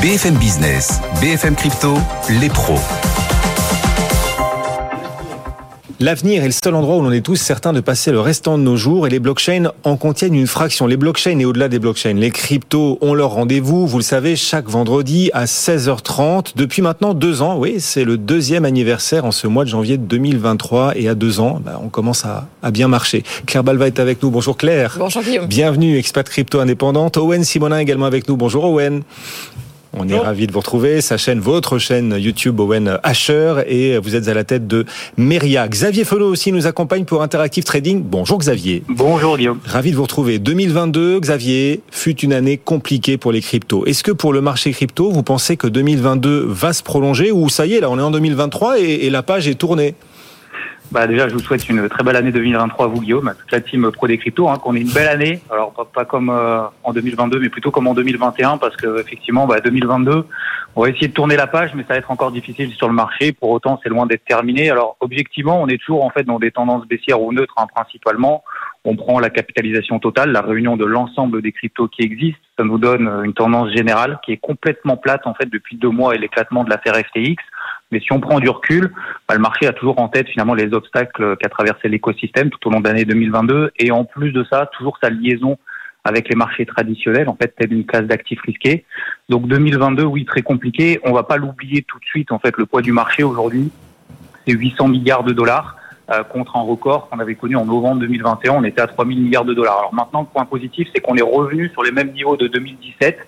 BFM Business, BFM Crypto, les pros. L'avenir est le seul endroit où l'on est tous certains de passer le restant de nos jours et les blockchains en contiennent une fraction. Les blockchains et au-delà des blockchains, les cryptos ont leur rendez-vous, vous le savez, chaque vendredi à 16h30 depuis maintenant deux ans. Oui, c'est le deuxième anniversaire en ce mois de janvier 2023 et à deux ans, bah, on commence à, à, bien marcher. Claire Balva est avec nous. Bonjour Claire. Bonjour Guillaume. Bienvenue, expat crypto indépendante. Owen Simonin également avec nous. Bonjour Owen. On est ravi de vous retrouver. Sa chaîne, votre chaîne YouTube Owen Asher et vous êtes à la tête de Meria. Xavier Felot aussi nous accompagne pour Interactive Trading. Bonjour Xavier. Bonjour Guillaume. Ravi de vous retrouver. 2022, Xavier, fut une année compliquée pour les cryptos. Est-ce que pour le marché crypto, vous pensez que 2022 va se prolonger ou ça y est, là on est en 2023 et, et la page est tournée? Bah déjà, je vous souhaite une très belle année 2023 à vous, Guillaume, à toute la team Pro des Cryptos, hein, qu'on ait une belle année. Alors pas, pas comme euh, en 2022, mais plutôt comme en 2021, parce que effectivement, bah, 2022, on va essayer de tourner la page, mais ça va être encore difficile sur le marché. Pour autant, c'est loin d'être terminé. Alors objectivement, on est toujours en fait dans des tendances baissières ou neutres, hein, principalement. On prend la capitalisation totale, la réunion de l'ensemble des cryptos qui existent. Ça nous donne une tendance générale qui est complètement plate en fait depuis deux mois et l'éclatement de l'affaire FTX. Mais si on prend du recul, bah, le marché a toujours en tête finalement les obstacles qu'a traversé l'écosystème tout au long de l'année 2022 et en plus de ça, toujours sa liaison avec les marchés traditionnels, en fait, telle une classe d'actifs risqués. Donc 2022, oui, très compliqué. On va pas l'oublier tout de suite. En fait, le poids du marché aujourd'hui, c'est 800 milliards de dollars euh, contre un record qu'on avait connu en novembre 2021. On était à 3000 milliards de dollars. Alors maintenant, le point positif, c'est qu'on est revenu sur les mêmes niveaux de 2017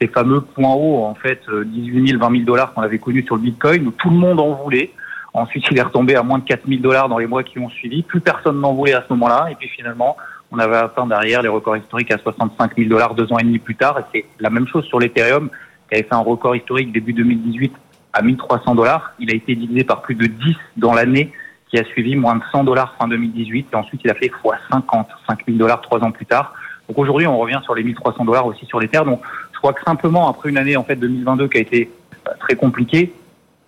ces fameux points hauts, en fait, 18 000, 20 000 dollars qu'on avait connus sur le Bitcoin, où tout le monde en voulait. Ensuite, il est retombé à moins de 4 000 dollars dans les mois qui ont suivi. Plus personne n'en voulait à ce moment-là. Et puis finalement, on avait atteint derrière les records historiques à 65 000 dollars deux ans et demi plus tard. Et c'est la même chose sur l'Ethereum, qui avait fait un record historique début 2018 à 1300 dollars. Il a été divisé par plus de 10 dans l'année qui a suivi, moins de 100 dollars fin 2018. Et ensuite, il a fait x 50, 5 000 dollars trois ans plus tard. Donc aujourd'hui, on revient sur les 1300 dollars aussi sur l'Ether. Donc crois que simplement après une année en fait 2022 qui a été euh, très compliquée,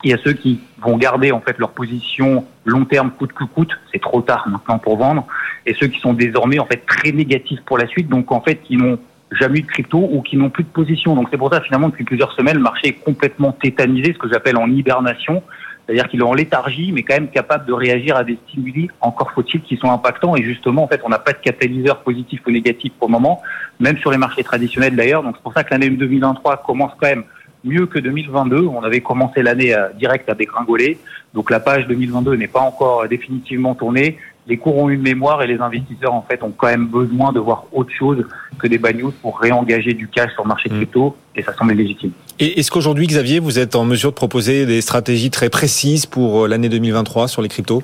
il y a ceux qui vont garder en fait leur position long terme coûte que coûte, c'est trop tard maintenant pour vendre, et ceux qui sont désormais en fait très négatifs pour la suite, donc en fait qui n'ont jamais eu de crypto ou qui n'ont plus de position. Donc c'est pour ça finalement depuis plusieurs semaines le marché est complètement tétanisé, ce que j'appelle en hibernation, c'est-à-dire qu'il est en léthargie, mais quand même capable de réagir à des stimuli, encore faut-il, qui sont impactants. Et justement, en fait, on n'a pas de catalyseur positif ou négatif pour le moment, même sur les marchés traditionnels d'ailleurs. Donc c'est pour ça que l'année 2023 commence quand même mieux que 2022. On avait commencé l'année euh, direct à dégringoler. Donc la page 2022 n'est pas encore définitivement tournée les cours ont une mémoire et les investisseurs en fait ont quand même besoin de voir autre chose que des bad pour réengager du cash sur le marché mm. crypto et ça semble légitime. Et est-ce qu'aujourd'hui Xavier vous êtes en mesure de proposer des stratégies très précises pour euh, l'année 2023 sur les cryptos?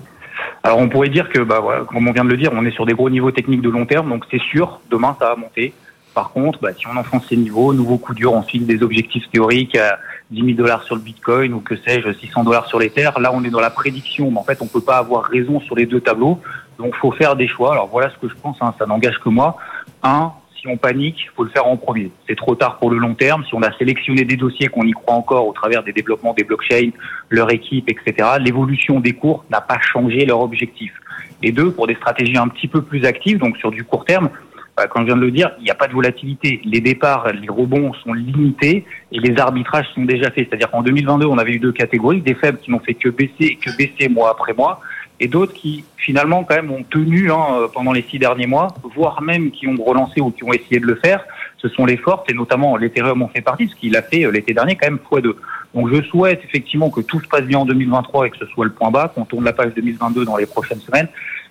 Alors on pourrait dire que bah voilà, comme on vient de le dire, on est sur des gros niveaux techniques de long terme donc c'est sûr demain ça va monter. Par contre, bah, si on enfonce ces niveaux, nouveau coup dur, on fixe des objectifs théoriques à 10 000 dollars sur le Bitcoin ou que sais-je, 600 dollars sur l'Ether. Là, on est dans la prédiction, mais en fait, on peut pas avoir raison sur les deux tableaux. Donc, faut faire des choix. Alors, voilà ce que je pense, hein, ça n'engage que moi. Un, si on panique, faut le faire en premier. C'est trop tard pour le long terme. Si on a sélectionné des dossiers qu'on y croit encore au travers des développements des blockchains, leur équipe, etc., l'évolution des cours n'a pas changé leur objectif. Et deux, pour des stratégies un petit peu plus actives, donc sur du court terme, comme je viens de le dire, il n'y a pas de volatilité. Les départs, les rebonds sont limités et les arbitrages sont déjà faits. C'est-à-dire qu'en 2022, on avait eu deux catégories, des faibles qui n'ont fait que baisser, que baisser mois après mois, et d'autres qui finalement quand même ont tenu hein, pendant les six derniers mois, voire même qui ont relancé ou qui ont essayé de le faire. Ce sont les fortes et notamment l'Ethereum en fait partie, ce qu'il a fait euh, l'été dernier quand même x2. Donc je souhaite effectivement que tout se passe bien en 2023 et que ce soit le point bas, qu'on tourne la page 2022 dans les prochaines semaines.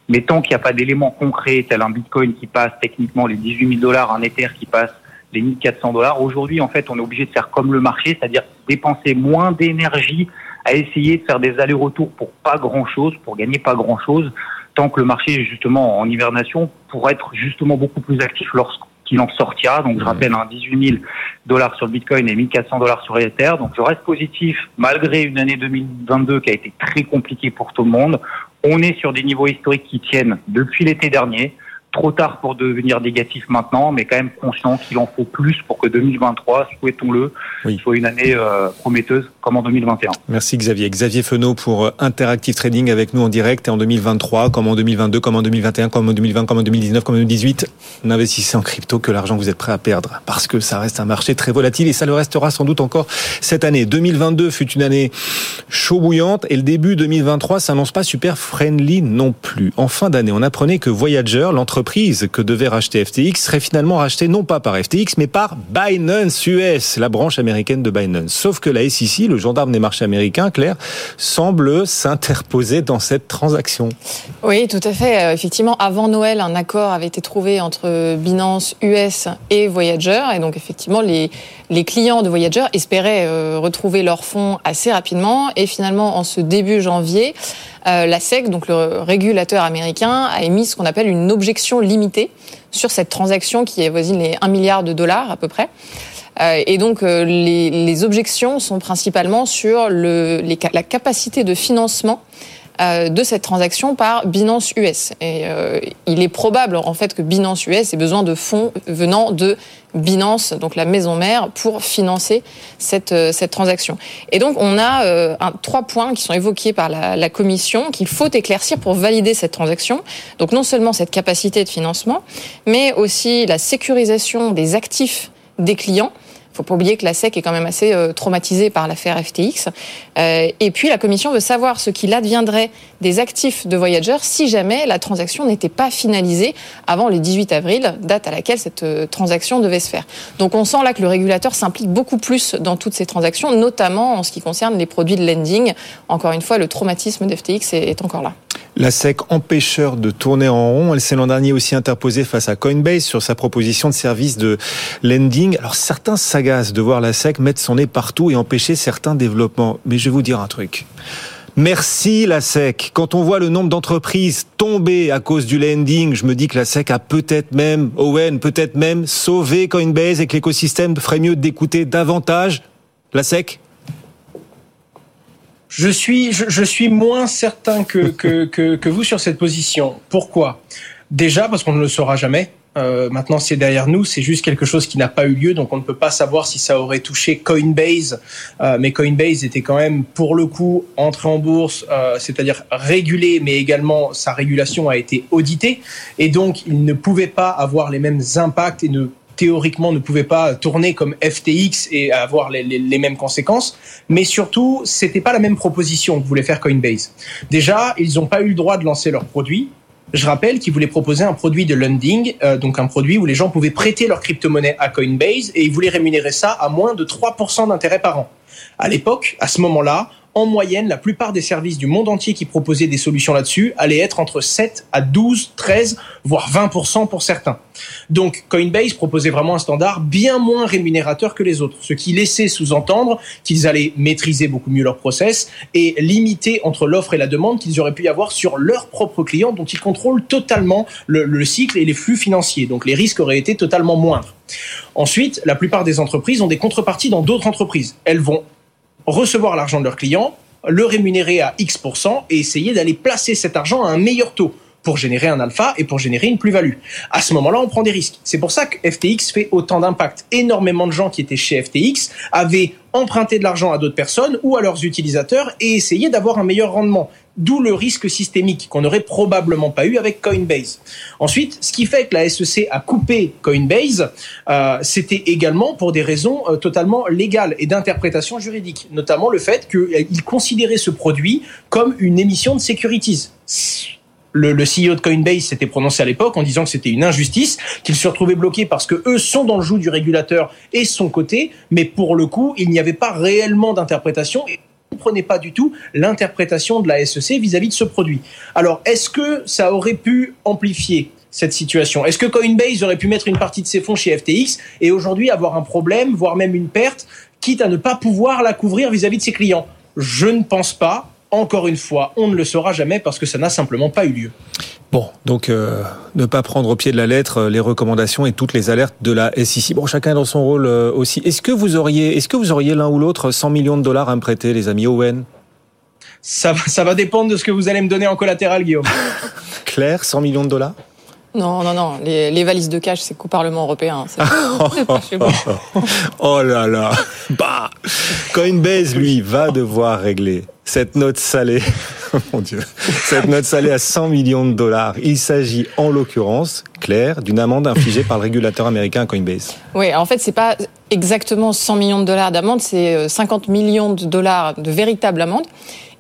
Mais tant qu'il n'y a pas d'éléments concrets, tel un Bitcoin qui passe techniquement les 18 000 dollars, un Ether qui passe les 1400 dollars, aujourd'hui, en fait, on est obligé de faire comme le marché, c'est-à-dire dépenser moins d'énergie à essayer de faire des allers-retours pour pas grand-chose, pour gagner pas grand-chose, tant que le marché est justement en hibernation, pour être justement beaucoup plus actif lorsqu'il en sortira. Donc, je rappelle, un 18 000 dollars sur le Bitcoin et 1400 dollars sur l'Ether. Donc, je reste positif malgré une année 2022 qui a été très compliquée pour tout le monde. On est sur des niveaux historiques qui tiennent depuis l'été dernier. Trop tard pour devenir négatif maintenant, mais quand même conscient qu'il en faut plus pour que 2023, souhaitons-le, soit une année euh, prometteuse comme en 2021. Merci Xavier. Xavier Fenot pour euh, Interactive Trading avec nous en direct et en 2023, comme en 2022, comme en 2021, comme en 2020, comme en 2019, comme en 2018. N'investissez en crypto que l'argent que vous êtes prêt à perdre parce que ça reste un marché très volatile et ça le restera sans doute encore cette année. 2022 fut une année chaud bouillante et le début 2023 s'annonce pas super friendly non plus. En fin d'année, on apprenait que Voyager, l'entreprise que devait racheter FTX, serait finalement rachetée non pas par FTX mais par Binance US, la branche américaine de Binance. Sauf que la SEC, le gendarme des marchés américains, Claire, semble s'interposer dans cette transaction. Oui, tout à fait. Euh, effectivement, avant Noël, un accord avait été trouvé entre Binance US et Voyager. Et donc, effectivement, les, les clients de Voyager espéraient euh, retrouver leurs fonds assez rapidement. Et finalement, en ce début janvier, euh, la SEC, donc le régulateur américain, a émis ce qu'on appelle une objection limitée sur cette transaction qui avoisine les 1 milliard de dollars à peu près. Euh, et donc les, les, objections sont principalement sur le, les, la capacité de financement euh, de cette transaction par Binance US. Et euh, il est probable en fait que Binance US ait besoin de fonds venant de Binance, donc la maison mère, pour financer cette, euh, cette transaction. Et donc on a un, trois points qui sont évoqués par la, la commission qu'il faut éclaircir pour valider cette transaction. Donc non seulement cette capacité de financement, mais aussi la sécurisation des actifs des clients faut pas oublier que la SEC est quand même assez euh, traumatisée par l'affaire FTX. Euh, et puis la Commission veut savoir ce qu'il adviendrait des actifs de Voyager si jamais la transaction n'était pas finalisée avant le 18 avril, date à laquelle cette euh, transaction devait se faire. Donc on sent là que le régulateur s'implique beaucoup plus dans toutes ces transactions, notamment en ce qui concerne les produits de lending. Encore une fois, le traumatisme d'FTX est encore là. La SEC empêcheur de tourner en rond. Elle s'est l'an dernier aussi interposée face à Coinbase sur sa proposition de service de lending. Alors certains s'agacent de voir la SEC mettre son nez partout et empêcher certains développements. Mais je vais vous dire un truc. Merci la SEC. Quand on voit le nombre d'entreprises tomber à cause du lending, je me dis que la SEC a peut-être même, Owen, peut-être même sauvé Coinbase et que l'écosystème ferait mieux d'écouter davantage la SEC je suis, je, suis moins certain que, que, que, que, vous sur cette position. Pourquoi? Déjà parce qu'on ne le saura jamais. Euh, maintenant, c'est derrière nous. C'est juste quelque chose qui n'a pas eu lieu, donc on ne peut pas savoir si ça aurait touché Coinbase. Euh, mais Coinbase était quand même, pour le coup, entré en bourse, euh, c'est-à-dire régulé, mais également sa régulation a été auditée, et donc il ne pouvait pas avoir les mêmes impacts et ne théoriquement ne pouvait pas tourner comme FTX et avoir les, mêmes conséquences. Mais surtout, c'était pas la même proposition que voulait faire Coinbase. Déjà, ils n'ont pas eu le droit de lancer leur produit. Je rappelle qu'ils voulaient proposer un produit de lending, euh, donc un produit où les gens pouvaient prêter leur crypto-monnaie à Coinbase et ils voulaient rémunérer ça à moins de 3% d'intérêt par an. À l'époque, à ce moment-là, en moyenne, la plupart des services du monde entier qui proposaient des solutions là-dessus allaient être entre 7 à 12, 13, voire 20% pour certains. Donc Coinbase proposait vraiment un standard bien moins rémunérateur que les autres, ce qui laissait sous-entendre qu'ils allaient maîtriser beaucoup mieux leur process et limiter entre l'offre et la demande qu'ils auraient pu avoir sur leurs propres clients dont ils contrôlent totalement le, le cycle et les flux financiers. Donc les risques auraient été totalement moindres. Ensuite, la plupart des entreprises ont des contreparties dans d'autres entreprises. Elles vont recevoir l'argent de leurs clients, le rémunérer à X% et essayer d'aller placer cet argent à un meilleur taux pour générer un alpha et pour générer une plus-value. À ce moment-là, on prend des risques. C'est pour ça que FTX fait autant d'impact. Énormément de gens qui étaient chez FTX avaient emprunté de l'argent à d'autres personnes ou à leurs utilisateurs et essayé d'avoir un meilleur rendement. D'où le risque systémique qu'on n'aurait probablement pas eu avec Coinbase. Ensuite, ce qui fait que la SEC a coupé Coinbase, euh, c'était également pour des raisons euh, totalement légales et d'interprétation juridique, notamment le fait qu'il considérait ce produit comme une émission de securities le, le, CEO de Coinbase s'était prononcé à l'époque en disant que c'était une injustice, qu'il se retrouvait bloqué parce que eux sont dans le joug du régulateur et son côté, mais pour le coup, il n'y avait pas réellement d'interprétation comprenait pas du tout l'interprétation de la SEC vis-à-vis de ce produit. Alors, est-ce que ça aurait pu amplifier cette situation? Est-ce que Coinbase aurait pu mettre une partie de ses fonds chez FTX et aujourd'hui avoir un problème, voire même une perte, quitte à ne pas pouvoir la couvrir vis à -vis de ses clients? Je ne pense pas. Encore une fois, on ne le saura jamais parce que ça n'a simplement pas eu lieu. Bon, donc euh, ne pas prendre au pied de la lettre euh, les recommandations et toutes les alertes de la SEC. Bon, chacun dans son rôle euh, aussi. Est-ce que vous auriez, est-ce que vous auriez l'un ou l'autre 100 millions de dollars à me prêter, les amis Owen? Ça, ça va dépendre de ce que vous allez me donner en collatéral, Guillaume. Claire, 100 millions de dollars? Non, non, non. Les, les valises de cash, c'est qu'au Parlement européen. C'est pas chez moi. Oh là là. Bah. Coinbase, lui, va devoir régler cette note salée. Oh Mon Dieu. Cette note salée à 100 millions de dollars. Il s'agit, en l'occurrence, D'une amende infligée par le régulateur américain Coinbase. Oui, en fait, c'est pas exactement 100 millions de dollars d'amende, c'est euh, 50 millions de dollars de véritable amende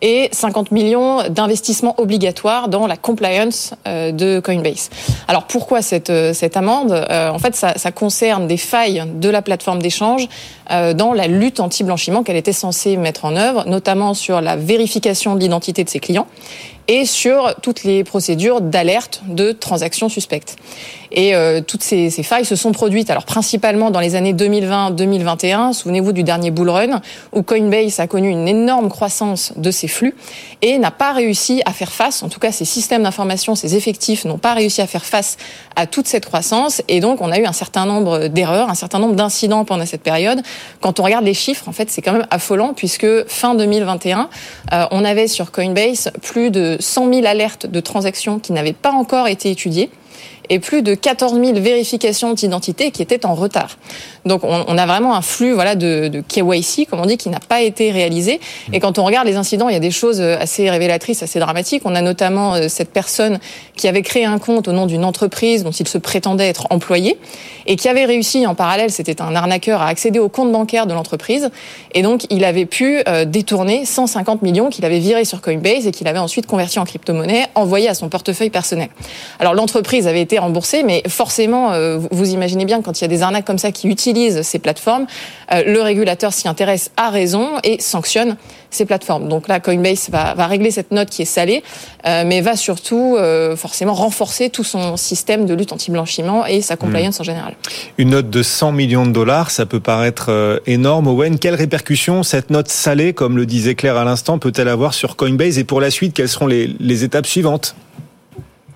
et 50 millions d'investissements obligatoires dans la compliance euh, de Coinbase. Alors pourquoi cette, euh, cette amende? Euh, En fait, ça, concerne des failles de la plateforme d'échange euh, dans la lutte anti-blanchiment qu'elle était censée mettre en œuvre, notamment sur la vérification de l'identité de ses clients et sur toutes les procédures d'alerte de transactions suspectes. Et euh, toutes ces, ces failles se sont produites, alors principalement dans les années 2020-2021. Souvenez-vous du dernier bull run où Coinbase a connu une énorme croissance de ses flux et n'a pas réussi à faire face. En tout cas, ses systèmes d'information, ses effectifs n'ont pas réussi à faire face à toute cette croissance. Et donc, on a eu un certain nombre d'erreurs, un certain nombre d'incidents pendant cette période. Quand on regarde les chiffres, en fait, c'est quand même affolant puisque fin 2021, euh, on avait sur Coinbase plus de 100 000 alertes de transactions qui n'avaient pas encore été étudiées et plus de 14 000 vérifications d'identité qui étaient en retard. Donc on, on a vraiment un flux voilà de, de KYC, comme on dit, qui n'a pas été réalisé. Et quand on regarde les incidents, il y a des choses assez révélatrices, assez dramatiques. On a notamment euh, cette personne qui avait créé un compte au nom d'une entreprise dont il se prétendait être employé et qui avait réussi en parallèle, c'était un arnaqueur, à accéder au compte bancaire de l'entreprise. Et donc il avait pu euh, détourner 150 millions qu'il avait virés sur Coinbase et qu'il avait ensuite converti en crypto-monnaie, envoyé à son portefeuille personnel. Alors l'entreprise avait été remboursée, mais forcément, euh, vous- vous imaginez bien quand il y a des arnaques comme ça qui utilisent ces plateformes, euh, le régulateur s'y intéresse à raison et sanctionne ces plateformes. Donc là, Coinbase va, va régler cette note qui est salée, euh, mais va surtout euh, forcément renforcer tout son système de lutte anti-blanchiment et sa compliance en général. Une note de 100 millions de dollars, ça peut paraître énorme. Owen, quelles répercussions cette note salée, comme le disait Claire à l'instant, peut-elle avoir sur Coinbase? Et pour la suite, quelles seront les, les étapes suivantes?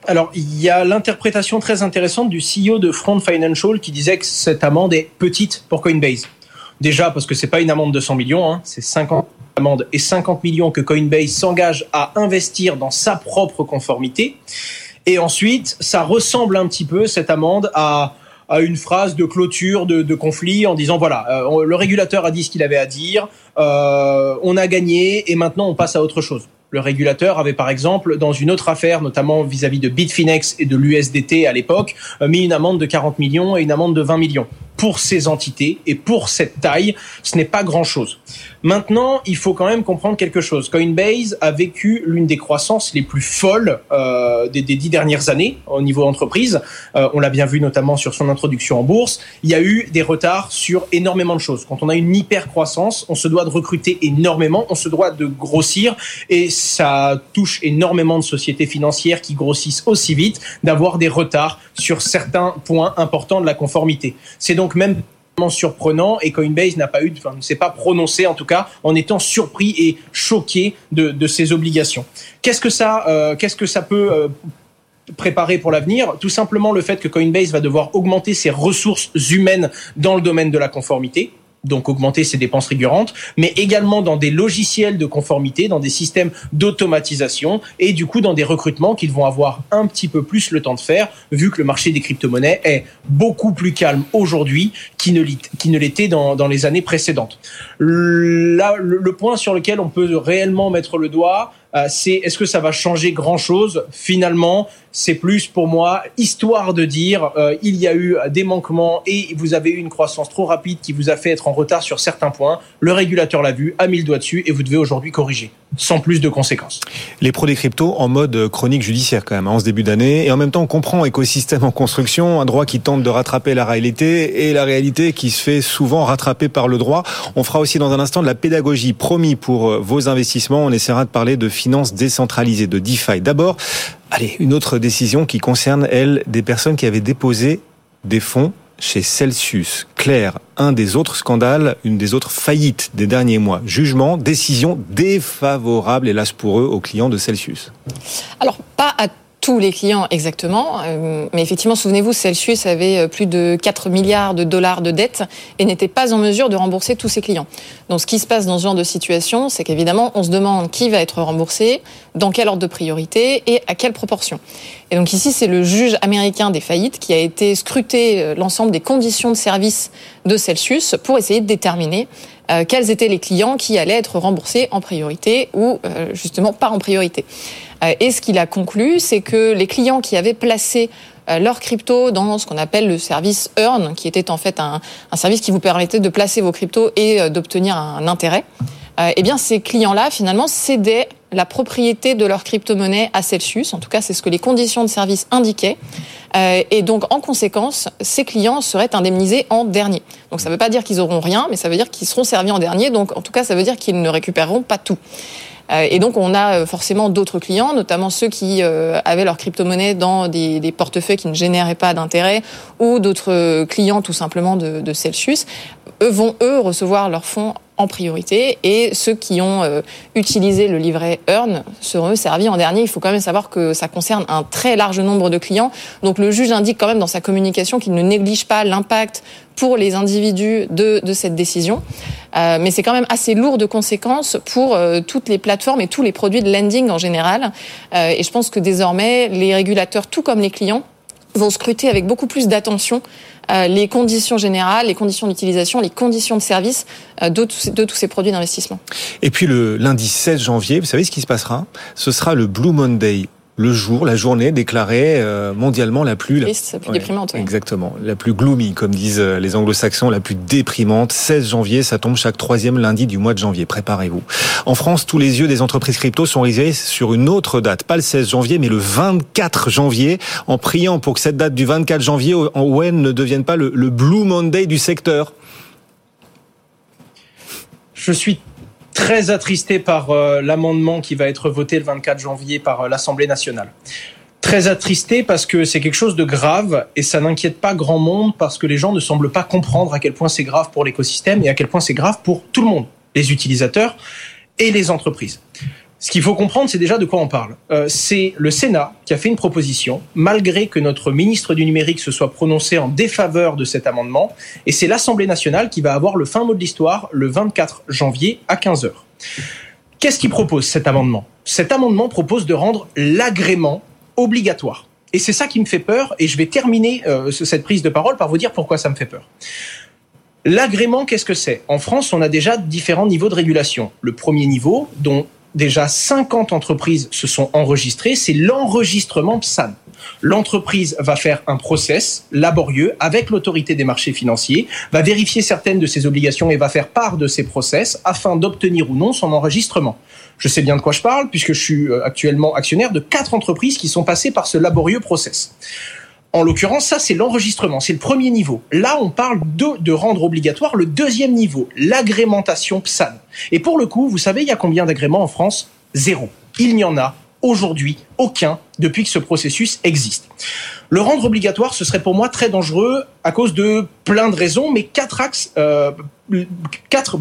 Alors, il y a l'interprétation très intéressante du CEO de Front Financial qui disait que cette amende est petite pour Coinbase. Déjà parce que c'est pas une amende de 100 millions, hein, c'est 50 amendes et 50 millions que Coinbase s'engage à investir dans sa propre conformité. Et ensuite, ça ressemble un petit peu cette amende à à une phrase de clôture de, de conflit en disant voilà euh, le régulateur a dit ce qu'il avait à dire, euh, on a gagné et maintenant on passe à autre chose. Le régulateur avait par exemple, dans une autre affaire, notamment vis-à-vis de Bitfinex et de l'USDT à l'époque, euh, mis une amende de 40 millions et une amende de 20 millions. Pour ces entités et pour cette taille, ce n'est pas grand-chose. Maintenant, il faut quand même comprendre quelque chose. Coinbase a vécu l'une des croissances les plus folles euh, des, dix dernières années au niveau entreprise. Euh, on l'a bien vu notamment sur son introduction en bourse. Il y a eu des retards sur énormément de choses. Quand on a une hyper croissance, on se doit de recruter énormément, on se doit de grossir et ça touche énormément de sociétés financières qui grossissent aussi vite d'avoir des retards sur certains points importants de la conformité. C'est donc même surprenant et Coinbase n'a pas eu, enfin, ne s'est pas prononcé en tout cas en étant surpris et choqué de, de ces obligations. Qu'est-ce que ça, euh, qu'est-ce que ça peut euh, préparer pour l'avenir? Tout simplement le fait que Coinbase va devoir augmenter ses ressources humaines dans le domaine de la conformité donc augmenter ses dépenses récurrentes, mais également dans des logiciels de conformité, dans des systèmes d'automatisation et du coup dans des recrutements qu'ils vont avoir un petit peu plus le temps de faire, vu que le marché des crypto-monnaies est beaucoup plus calme aujourd'hui qu'il ne l'était dans, dans les années précédentes. Là, le, le point sur lequel on peut réellement mettre le doigt, euh, c'est est-ce que ça va changer grand-chose Finalement, c'est plus pour moi histoire de dire euh, il y a eu des manquements et vous avez eu une croissance trop rapide qui vous a fait être en retard sur certains points. Le régulateur l'a vu, a mis le doigt dessus et vous devez aujourd'hui corriger, sans plus de conséquences. Les pros des cryptos en mode chronique judiciaire quand même, hein, en ce début d'année. Et en même temps, on comprend écosystème en construction, un droit qui tente de rattraper la réalité et la réalité qui se fait souvent rattraper par le droit. On fera aussi dans un instant de la pédagogie promis pour euh, vos investissements. On essaiera de parler de finances décentralisées, de DeFi. D'abord, allez, une autre décision qui concerne, elle, des personnes qui avaient déposé des fonds chez Celsius. Claire, un des autres scandales, une des autres faillites des derniers mois. Jugement, décision défavorable, hélas pour eux, aux clients de Celsius. Alors, pas à tous les clients exactement, euh, mais effectivement, souvenez-vous, Celsius avait euh, plus de 4 milliards de dollars de dettes et n'était pas en mesure de rembourser tous ses clients. Donc ce qui se passe dans ce genre de situation, c'est qu'évidemment, on se demande qui va être remboursé, dans quel ordre de priorité et à quelle proportion. Et donc ici, c'est le juge américain des faillites qui a été scruté euh, l'ensemble des conditions de service de Celsius pour essayer de déterminer quels étaient les clients qui allaient être remboursés en priorité ou justement pas en priorité. Euh, et ce qu'il a conclu, c'est que les clients qui avaient placé euh, leur crypto dans ce qu'on appelle le service Earn, qui était en fait un, service qui vous permettait de placer vos cryptos et euh, d'obtenir un intérêt. eh bien, ces clients-là, finalement, cédaient la propriété de leur crypto-monnaie à Celsius. En tout cas, c'est ce que les conditions de service indiquaient. et donc, en conséquence, ces clients seraient indemnisés en dernier. Donc, ça ne veut pas dire qu'ils auront rien, mais ça veut dire qu'ils seront servis en dernier. Donc, en tout cas, ça veut dire qu'ils ne récupéreront pas tout. Euh, et donc, on a euh, forcément d'autres clients, notamment ceux qui euh, avaient leur crypto-monnaie dans des, portefeuilles qui ne généraient pas d'intérêt, ou d'autres clients tout simplement de, de Celsius, eux vont, eux, recevoir leurs fonds en priorité et ceux qui ont euh, utilisé le livret Earn seront servis en dernier. Il faut quand même savoir que ça concerne un très large nombre de clients. Donc le juge indique quand même dans sa communication qu'il ne néglige pas l'impact pour les individus de, de cette décision. Euh, mais c'est quand même assez lourd de conséquences pour euh, toutes les plateformes et tous les produits de lending en général. Euh, et je pense que désormais, les régulateurs, tout comme les clients, vont scruter avec beaucoup plus d'attention euh, les conditions générales, les conditions d'utilisation, les conditions de service euh, de, tous, de tous ces produits d'investissement. Et puis le lundi 16 janvier, vous savez ce qui se passera? Ce sera le Blue Monday le jour, la journée déclarée euh, mondialement la plus, Triste, la plus déprimante. Exactement, la plus gloomy, comme disent euh, les anglo-saxons, la plus déprimante. 16 janvier, ça tombe chaque troisième lundi du mois de janvier. Préparez-vous. En France, tous les yeux des entreprises crypto sont rivés sur une autre date, pas le 16 janvier, mais le 24 janvier, en priant pour que cette date du 24 janvier en Wen ne devienne pas le, le Blue Monday du secteur. Je suis très attristé par euh, l'amendement qui va être voté le 24 janvier par euh, l'Assemblée nationale. Très attristé parce que c'est quelque chose de grave et ça n'inquiète pas grand monde parce que les gens ne semblent pas comprendre à quel point c'est grave pour l'écosystème et à quel point c'est grave pour tout le monde, les utilisateurs et les entreprises. Ce qu'il faut comprendre, c'est déjà de quoi on parle. Euh, c'est le Sénat qui a fait une proposition, malgré que notre ministre du numérique se soit prononcé en défaveur de cet amendement, et c'est l'Assemblée nationale qui va avoir le fin mot de l'histoire le 24 janvier à 15h. Qu'est-ce qu'il propose cet amendement? Cet amendement propose de rendre l'agrément obligatoire. Et c'est ça qui me fait peur, et je vais terminer euh, cette prise de parole par vous dire pourquoi ça me fait peur. L'agrément, qu'est-ce que c'est? En France, on a déjà différents niveaux de régulation. Le premier niveau, dont déjà 50 entreprises se sont enregistrées, c'est l'enregistrement PSAN. L'entreprise va faire un process laborieux avec l'autorité des marchés financiers, va vérifier certaines de ses obligations et va faire part de ses process afin d'obtenir ou non son enregistrement. Je sais bien de quoi je parle puisque je suis euh, actuellement actionnaire de quatre entreprises qui sont passées par ce laborieux process. En l'occurrence, ça, c'est l'enregistrement, c'est le premier niveau. Là, on parle de, de rendre obligatoire le deuxième niveau, l'agrémentation PSAN. Et pour le coup, vous savez, il y a combien d'agréments en France? Zéro. Il n'y en a aujourd'hui aucun depuis que ce processus existe. Le rendre obligatoire, ce serait pour moi très dangereux à cause de plein de raisons, mais quatre axes, euh, quatre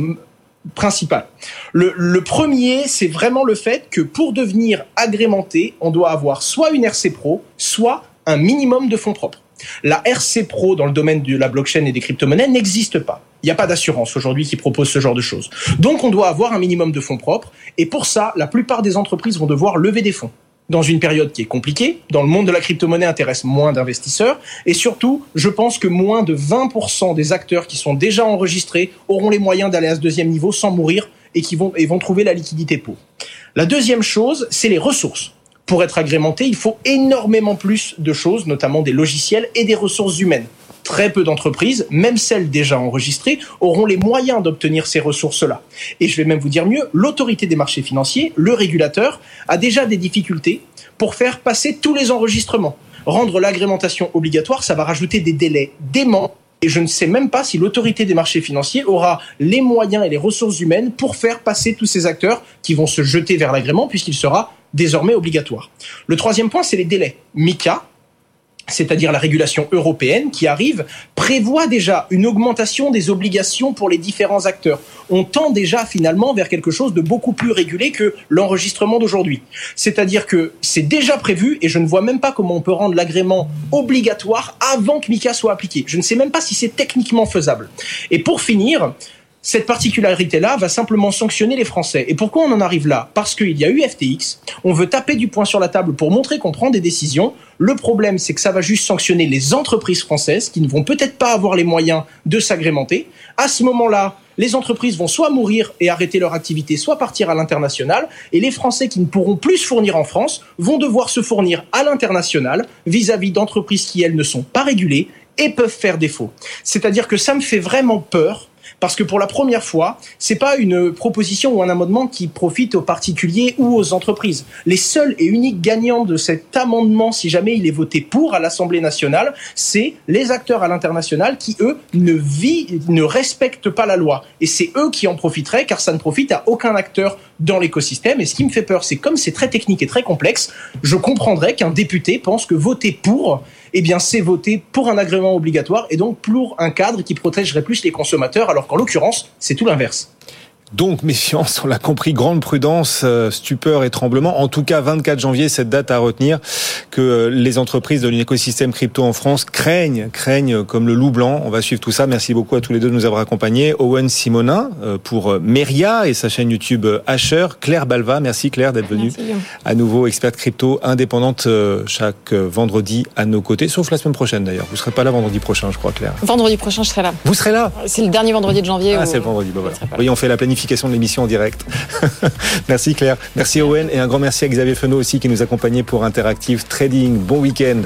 principales. Le, le premier, c'est vraiment le fait que pour devenir agrémenté, on doit avoir soit une RC Pro, soit un minimum de fonds propres. La RC Pro dans le domaine de la blockchain et des crypto-monnaies n'existe pas. Il n'y a pas d'assurance aujourd'hui qui propose ce genre de choses. Donc on doit avoir un minimum de fonds propres et pour ça, la plupart des entreprises vont devoir lever des fonds dans une période qui est compliquée, dans le monde de la crypto-monnaie intéresse moins d'investisseurs, et surtout, je pense que moins de 20% des acteurs qui sont déjà enregistrés auront les moyens d'aller à ce deuxième niveau sans mourir et qui vont, et vont trouver la liquidité pour. La deuxième chose, c'est les ressources pour être agrémenté, il faut énormément plus de choses, notamment des logiciels et des ressources humaines. Très peu d'entreprises, même celles déjà enregistrées, auront les moyens d'obtenir ces ressources-là. Et je vais même vous dire mieux, l'autorité des marchés financiers, le régulateur, a déjà des difficultés pour faire passer tous les enregistrements. Rendre l'agrémentation obligatoire, ça va rajouter des délais déments et je ne sais même pas si l'autorité des marchés financiers aura les moyens et les ressources humaines pour faire passer tous ces acteurs qui vont se jeter vers l'agrément puisqu'il sera désormais obligatoire. Le troisième point, c'est les délais. MICA, c'est-à-dire la régulation européenne qui arrive, prévoit déjà une augmentation des obligations pour les différents acteurs. On tend déjà finalement vers quelque chose de beaucoup plus régulé que l'enregistrement d'aujourd'hui. C'est-à-dire que c'est déjà prévu et je ne vois même pas comment on peut rendre l'agrément obligatoire avant que MICA soit appliqué. Je ne sais même pas si c'est techniquement faisable. Et pour finir, cette particularité-là va simplement sanctionner les Français. Et pourquoi on en arrive là? Parce qu'il y a eu FTX, on veut taper du poing sur la table pour montrer qu'on prend des décisions. Le problème, c'est que ça va juste sanctionner les entreprises françaises qui ne vont peut-être pas avoir les moyens de s'agrémenter. À ce moment-là, les entreprises vont soit mourir et arrêter leur activité, soit partir à l'international. Et les Français qui ne pourront plus se fournir en France vont devoir se fournir à l'international vis-à-vis d'entreprises qui, elles, ne sont pas régulées et peuvent faire défaut. C'est-à-dire que ça me fait vraiment peur parce que pour la première fois, c'est pas une proposition ou un amendement qui profite aux particuliers ou aux entreprises. Les seuls et uniques gagnants de cet amendement, si jamais il est voté pour à l'Assemblée nationale, c'est les acteurs à l'international qui, eux, ne, vit, ne respectent pas la loi. Et c'est eux qui en profiteraient, car ça ne profite à aucun acteur dans l'écosystème. Et ce qui me fait peur, c'est comme c'est très technique et très complexe, je comprendrais qu'un député pense que voter pour, eh bien, c'est voter pour un agrément obligatoire et donc pour un cadre qui protégerait plus les consommateurs, alors qu'en l'occurrence, c'est tout l'inverse. Donc méfiance, on l'a compris, grande prudence, euh, stupeur et tremblement. En tout cas, 24 janvier, cette date à retenir, que euh, les entreprises de l'écosystème crypto en France craignent, craignent comme le loup blanc. On va suivre tout ça. Merci beaucoup à tous les deux de nous avoir accompagnés. Owen Simonin euh, pour Meria et sa chaîne YouTube Asher. Claire Balva, merci Claire d'être venue à nouveau experte crypto indépendante chaque vendredi à nos côtés, sauf la semaine prochaine d'ailleurs. Vous serez pas là vendredi prochain, je crois, Claire. Vendredi prochain, je serai là. Vous serez là C'est le dernier vendredi de janvier. Ah, c'est le vendredi. Bah, voilà. On fait la planification de l'émission en direct. merci Claire, merci Owen et un grand merci à Xavier Fenot aussi qui nous accompagnait pour Interactive Trading. Bon week-end.